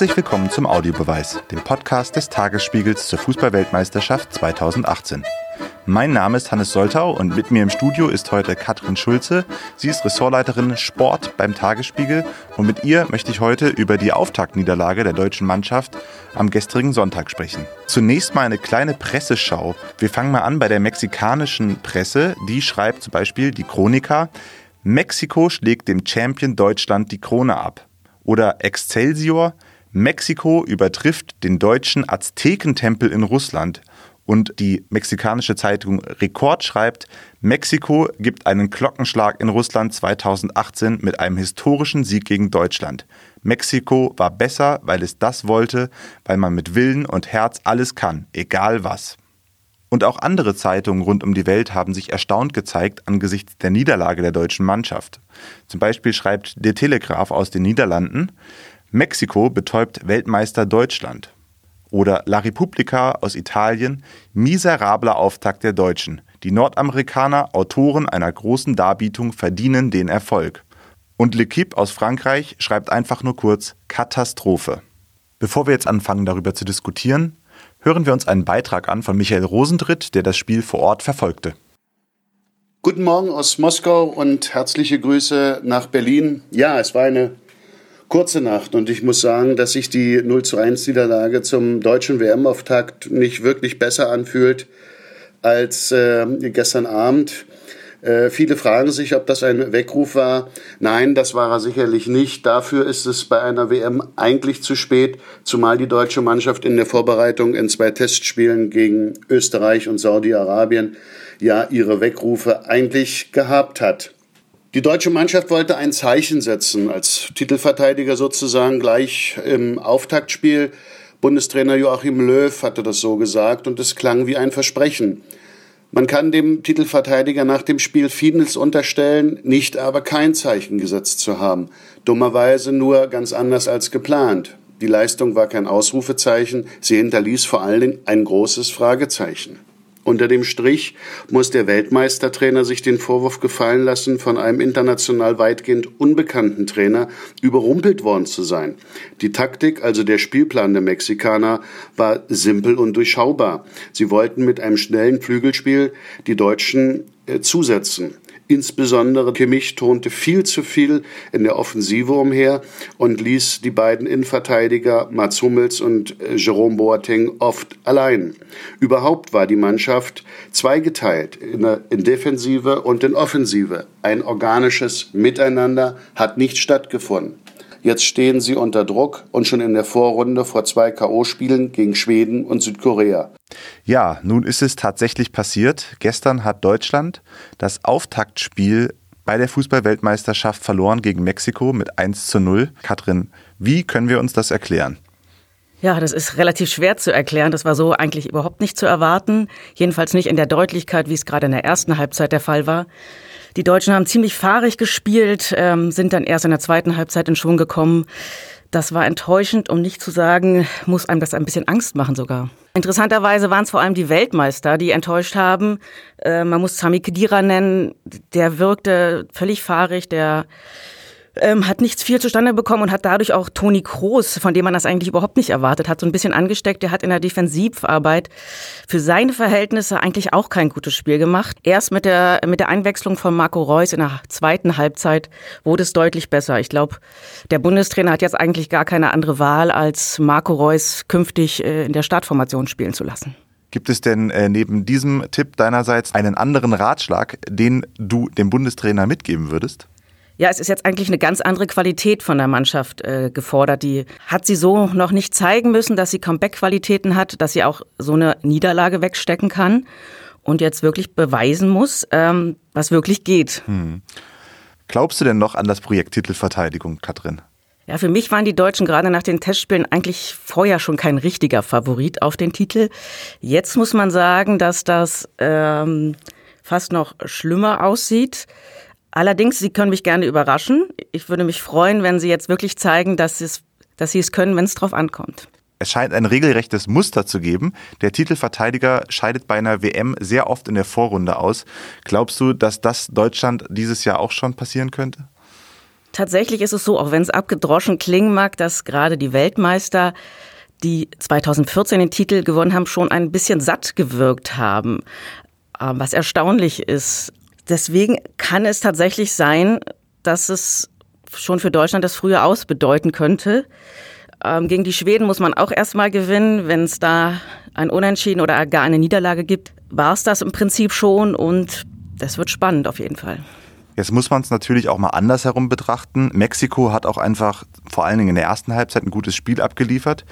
Herzlich willkommen zum Audiobeweis, dem Podcast des Tagesspiegels zur Fußballweltmeisterschaft 2018. Mein Name ist Hannes Soltau und mit mir im Studio ist heute Katrin Schulze. Sie ist Ressortleiterin Sport beim Tagesspiegel und mit ihr möchte ich heute über die Auftaktniederlage der deutschen Mannschaft am gestrigen Sonntag sprechen. Zunächst mal eine kleine Presseschau. Wir fangen mal an bei der mexikanischen Presse. Die schreibt zum Beispiel die Chronika, Mexiko schlägt dem Champion Deutschland die Krone ab. Oder Excelsior, Mexiko übertrifft den deutschen Aztekentempel in Russland. Und die mexikanische Zeitung Rekord schreibt, Mexiko gibt einen Glockenschlag in Russland 2018 mit einem historischen Sieg gegen Deutschland. Mexiko war besser, weil es das wollte, weil man mit Willen und Herz alles kann, egal was. Und auch andere Zeitungen rund um die Welt haben sich erstaunt gezeigt angesichts der Niederlage der deutschen Mannschaft. Zum Beispiel schreibt der Telegraph aus den Niederlanden, Mexiko betäubt Weltmeister Deutschland. Oder La Repubblica aus Italien, miserabler Auftakt der Deutschen. Die Nordamerikaner, Autoren einer großen Darbietung, verdienen den Erfolg. Und L'Equipe aus Frankreich schreibt einfach nur kurz Katastrophe. Bevor wir jetzt anfangen, darüber zu diskutieren, hören wir uns einen Beitrag an von Michael Rosentritt, der das Spiel vor Ort verfolgte. Guten Morgen aus Moskau und herzliche Grüße nach Berlin. Ja, es war eine kurze Nacht und ich muss sagen, dass sich die 0 zu 1 Niederlage zum deutschen WM-Auftakt nicht wirklich besser anfühlt als äh, gestern Abend. Äh, viele fragen sich, ob das ein Weckruf war. Nein, das war er sicherlich nicht. Dafür ist es bei einer WM eigentlich zu spät, zumal die deutsche Mannschaft in der Vorbereitung in zwei Testspielen gegen Österreich und Saudi-Arabien ja ihre Weckrufe eigentlich gehabt hat. Die deutsche Mannschaft wollte ein Zeichen setzen, als Titelverteidiger sozusagen gleich im Auftaktspiel. Bundestrainer Joachim Löw hatte das so gesagt und es klang wie ein Versprechen. Man kann dem Titelverteidiger nach dem Spiel vieles unterstellen, nicht aber kein Zeichen gesetzt zu haben. Dummerweise nur ganz anders als geplant. Die Leistung war kein Ausrufezeichen, sie hinterließ vor allen Dingen ein großes Fragezeichen. Unter dem Strich muss der Weltmeistertrainer sich den Vorwurf gefallen lassen, von einem international weitgehend unbekannten Trainer überrumpelt worden zu sein. Die Taktik, also der Spielplan der Mexikaner, war simpel und durchschaubar. Sie wollten mit einem schnellen Flügelspiel die Deutschen äh, zusetzen. Insbesondere Kimmich tonte viel zu viel in der Offensive umher und ließ die beiden Innenverteidiger Mats Hummels und äh, Jerome Boateng oft allein. Überhaupt war die Mannschaft zweigeteilt in, in Defensive und in Offensive. Ein organisches Miteinander hat nicht stattgefunden. Jetzt stehen sie unter Druck und schon in der Vorrunde vor zwei K.O.-Spielen gegen Schweden und Südkorea. Ja, nun ist es tatsächlich passiert. Gestern hat Deutschland das Auftaktspiel bei der Fußballweltmeisterschaft verloren gegen Mexiko mit 1 zu 0. Katrin, wie können wir uns das erklären? Ja, das ist relativ schwer zu erklären. Das war so eigentlich überhaupt nicht zu erwarten. Jedenfalls nicht in der Deutlichkeit, wie es gerade in der ersten Halbzeit der Fall war. Die Deutschen haben ziemlich fahrig gespielt, ähm, sind dann erst in der zweiten Halbzeit in Schwung gekommen. Das war enttäuschend, um nicht zu sagen, muss einem das ein bisschen Angst machen sogar. Interessanterweise waren es vor allem die Weltmeister, die enttäuscht haben. Äh, man muss Sami Khedira nennen, der wirkte völlig fahrig, der ähm, hat nichts viel zustande bekommen und hat dadurch auch Toni Kroos, von dem man das eigentlich überhaupt nicht erwartet hat, so ein bisschen angesteckt. Der hat in der Defensivarbeit für seine Verhältnisse eigentlich auch kein gutes Spiel gemacht. Erst mit der, mit der Einwechslung von Marco Reus in der zweiten Halbzeit wurde es deutlich besser. Ich glaube, der Bundestrainer hat jetzt eigentlich gar keine andere Wahl, als Marco Reus künftig äh, in der Startformation spielen zu lassen. Gibt es denn äh, neben diesem Tipp deinerseits einen anderen Ratschlag, den du dem Bundestrainer mitgeben würdest? Ja, es ist jetzt eigentlich eine ganz andere Qualität von der Mannschaft äh, gefordert. Die hat sie so noch nicht zeigen müssen, dass sie Comeback-Qualitäten hat, dass sie auch so eine Niederlage wegstecken kann und jetzt wirklich beweisen muss, ähm, was wirklich geht. Hm. Glaubst du denn noch an das Projekt Titelverteidigung, Katrin? Ja, für mich waren die Deutschen gerade nach den Testspielen eigentlich vorher schon kein richtiger Favorit auf den Titel. Jetzt muss man sagen, dass das ähm, fast noch schlimmer aussieht. Allerdings, Sie können mich gerne überraschen. Ich würde mich freuen, wenn Sie jetzt wirklich zeigen, dass, es, dass Sie es können, wenn es drauf ankommt. Es scheint ein regelrechtes Muster zu geben. Der Titelverteidiger scheidet bei einer WM sehr oft in der Vorrunde aus. Glaubst du, dass das Deutschland dieses Jahr auch schon passieren könnte? Tatsächlich ist es so, auch wenn es abgedroschen klingen mag, dass gerade die Weltmeister, die 2014 den Titel gewonnen haben, schon ein bisschen satt gewirkt haben. Ähm, was erstaunlich ist. Deswegen kann es tatsächlich sein, dass es schon für Deutschland das frühe Aus bedeuten könnte. Ähm, gegen die Schweden muss man auch erstmal gewinnen. Wenn es da ein Unentschieden oder gar eine Niederlage gibt, war es das im Prinzip schon und das wird spannend auf jeden Fall. Jetzt muss man es natürlich auch mal andersherum betrachten. Mexiko hat auch einfach vor allen Dingen in der ersten Halbzeit ein gutes Spiel abgeliefert.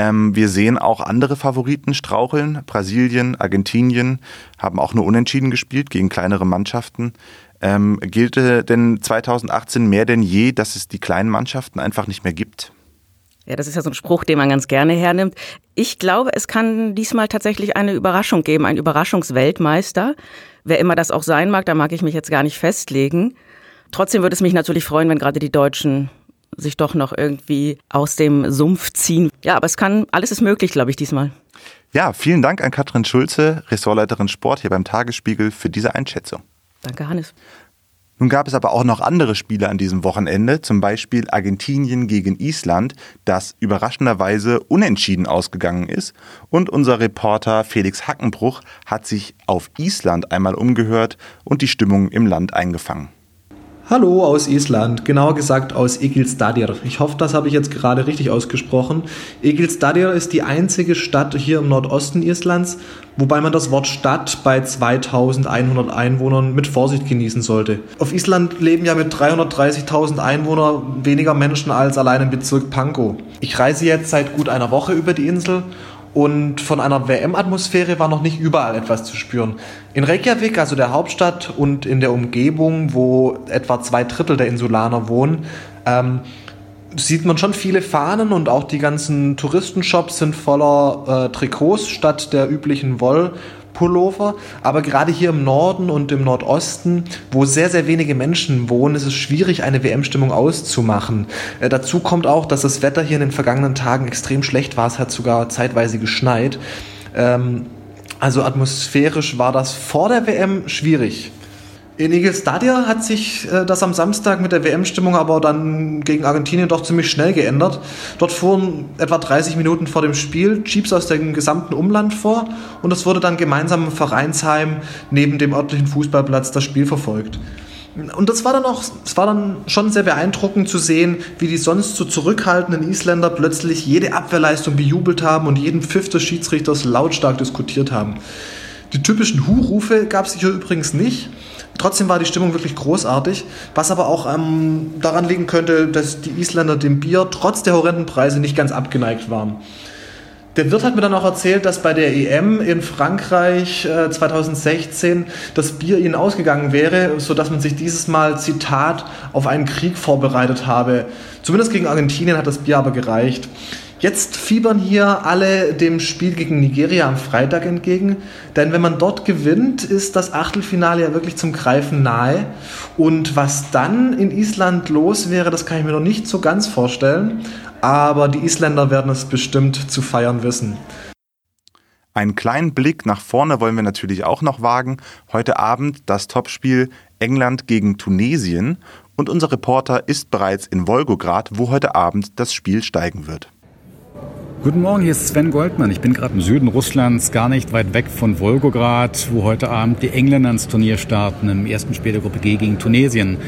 Ähm, wir sehen auch andere Favoriten straucheln. Brasilien, Argentinien haben auch nur unentschieden gespielt gegen kleinere Mannschaften. Ähm, gilt denn 2018 mehr denn je, dass es die kleinen Mannschaften einfach nicht mehr gibt? Ja, das ist ja so ein Spruch, den man ganz gerne hernimmt. Ich glaube, es kann diesmal tatsächlich eine Überraschung geben, ein Überraschungsweltmeister. Wer immer das auch sein mag, da mag ich mich jetzt gar nicht festlegen. Trotzdem würde es mich natürlich freuen, wenn gerade die Deutschen sich doch noch irgendwie aus dem Sumpf ziehen. Ja, aber es kann, alles ist möglich, glaube ich, diesmal. Ja, vielen Dank an Katrin Schulze, Ressortleiterin Sport hier beim Tagesspiegel, für diese Einschätzung. Danke, Hannes. Nun gab es aber auch noch andere Spiele an diesem Wochenende, zum Beispiel Argentinien gegen Island, das überraschenderweise unentschieden ausgegangen ist. Und unser Reporter Felix Hackenbruch hat sich auf Island einmal umgehört und die Stimmung im Land eingefangen. Hallo aus Island, genauer gesagt aus Egilsstadir. Ich hoffe, das habe ich jetzt gerade richtig ausgesprochen. Egilsstadir ist die einzige Stadt hier im Nordosten Islands, wobei man das Wort Stadt bei 2100 Einwohnern mit Vorsicht genießen sollte. Auf Island leben ja mit 330.000 Einwohnern weniger Menschen als allein im Bezirk Pankow. Ich reise jetzt seit gut einer Woche über die Insel und von einer WM-Atmosphäre war noch nicht überall etwas zu spüren. In Reykjavik, also der Hauptstadt und in der Umgebung, wo etwa zwei Drittel der Insulaner wohnen, ähm, sieht man schon viele Fahnen und auch die ganzen Touristenshops sind voller äh, Trikots statt der üblichen Woll- Pullover. Aber gerade hier im Norden und im Nordosten, wo sehr, sehr wenige Menschen wohnen, ist es schwierig, eine WM-Stimmung auszumachen. Äh, dazu kommt auch, dass das Wetter hier in den vergangenen Tagen extrem schlecht war. Es hat sogar zeitweise geschneit. Ähm, also atmosphärisch war das vor der WM schwierig. In Eagle Stadia hat sich äh, das am Samstag mit der WM-Stimmung aber dann gegen Argentinien doch ziemlich schnell geändert. Dort fuhren etwa 30 Minuten vor dem Spiel Jeeps aus dem gesamten Umland vor und es wurde dann gemeinsam im Vereinsheim neben dem örtlichen Fußballplatz das Spiel verfolgt. Und das war dann auch, es war dann schon sehr beeindruckend zu sehen, wie die sonst so zurückhaltenden Isländer plötzlich jede Abwehrleistung bejubelt haben und jeden Pfiff des Schiedsrichters lautstark diskutiert haben. Die typischen Hu-Rufe gab es hier übrigens nicht. Trotzdem war die Stimmung wirklich großartig, was aber auch ähm, daran liegen könnte, dass die Isländer dem Bier trotz der horrenden Preise nicht ganz abgeneigt waren. Der Wirt hat mir dann auch erzählt, dass bei der EM in Frankreich äh, 2016 das Bier ihnen ausgegangen wäre, sodass man sich dieses Mal, Zitat, auf einen Krieg vorbereitet habe. Zumindest gegen Argentinien hat das Bier aber gereicht. Jetzt fiebern hier alle dem Spiel gegen Nigeria am Freitag entgegen, denn wenn man dort gewinnt, ist das Achtelfinale ja wirklich zum Greifen nahe. Und was dann in Island los wäre, das kann ich mir noch nicht so ganz vorstellen, aber die Isländer werden es bestimmt zu feiern wissen. Einen kleinen Blick nach vorne wollen wir natürlich auch noch wagen. Heute Abend das Topspiel England gegen Tunesien und unser Reporter ist bereits in Wolgograd, wo heute Abend das Spiel steigen wird. Guten Morgen, hier ist Sven Goldmann. Ich bin gerade im Süden Russlands, gar nicht weit weg von Wolgograd, wo heute Abend die Engländer ins Turnier starten, im ersten Spiel der Gruppe G gegen Tunesien.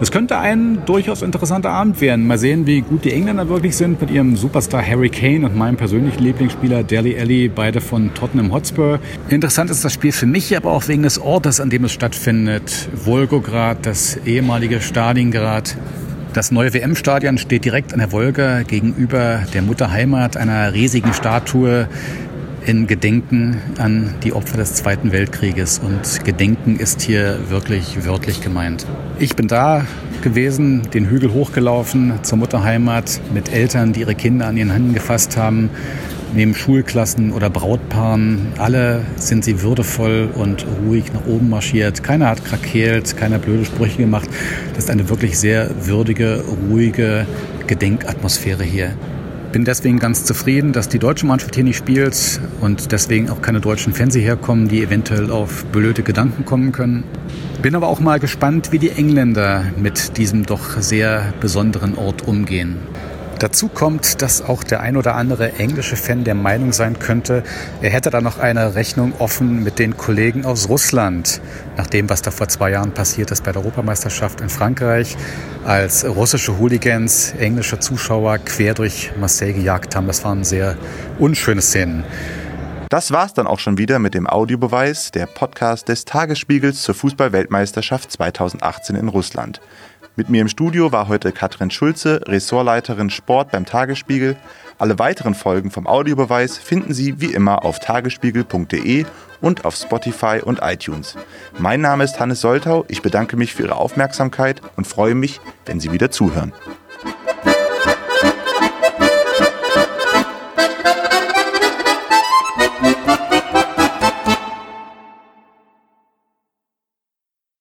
Das könnte ein durchaus interessanter Abend werden. Mal sehen, wie gut die Engländer wirklich sind mit ihrem Superstar Harry Kane und meinem persönlichen Lieblingsspieler Deli Alli, beide von Tottenham Hotspur. Interessant ist das Spiel für mich, aber auch wegen des Ortes, an dem es stattfindet. Wolgograd, das ehemalige Stalingrad. Das neue WM-Stadion steht direkt an der Wolga gegenüber der Mutterheimat, einer riesigen Statue in Gedenken an die Opfer des Zweiten Weltkrieges. Und Gedenken ist hier wirklich wörtlich gemeint. Ich bin da gewesen, den Hügel hochgelaufen zur Mutterheimat mit Eltern, die ihre Kinder an ihren Händen gefasst haben, neben Schulklassen oder Brautpaaren. Alle sind sie würdevoll und ruhig nach oben marschiert. Keiner hat krakeelt, keiner blöde Sprüche gemacht. Das ist eine wirklich sehr würdige, ruhige Gedenkatmosphäre hier. Bin deswegen ganz zufrieden, dass die deutsche Mannschaft hier nicht spielt und deswegen auch keine deutschen Fans hierher kommen, die eventuell auf blöde Gedanken kommen können. Bin aber auch mal gespannt, wie die Engländer mit diesem doch sehr besonderen Ort umgehen. Dazu kommt, dass auch der ein oder andere englische Fan der Meinung sein könnte, er hätte da noch eine Rechnung offen mit den Kollegen aus Russland. Nach dem, was da vor zwei Jahren passiert ist bei der Europameisterschaft in Frankreich, als russische Hooligans englische Zuschauer quer durch Marseille gejagt haben. Das waren sehr unschöne Szenen. Das war's dann auch schon wieder mit dem Audiobeweis, der Podcast des Tagesspiegels zur Fußballweltmeisterschaft 2018 in Russland. Mit mir im Studio war heute Katrin Schulze, Ressortleiterin Sport beim Tagesspiegel. Alle weiteren Folgen vom Audiobeweis finden Sie wie immer auf tagesspiegel.de und auf Spotify und iTunes. Mein Name ist Hannes Soltau, ich bedanke mich für Ihre Aufmerksamkeit und freue mich, wenn Sie wieder zuhören.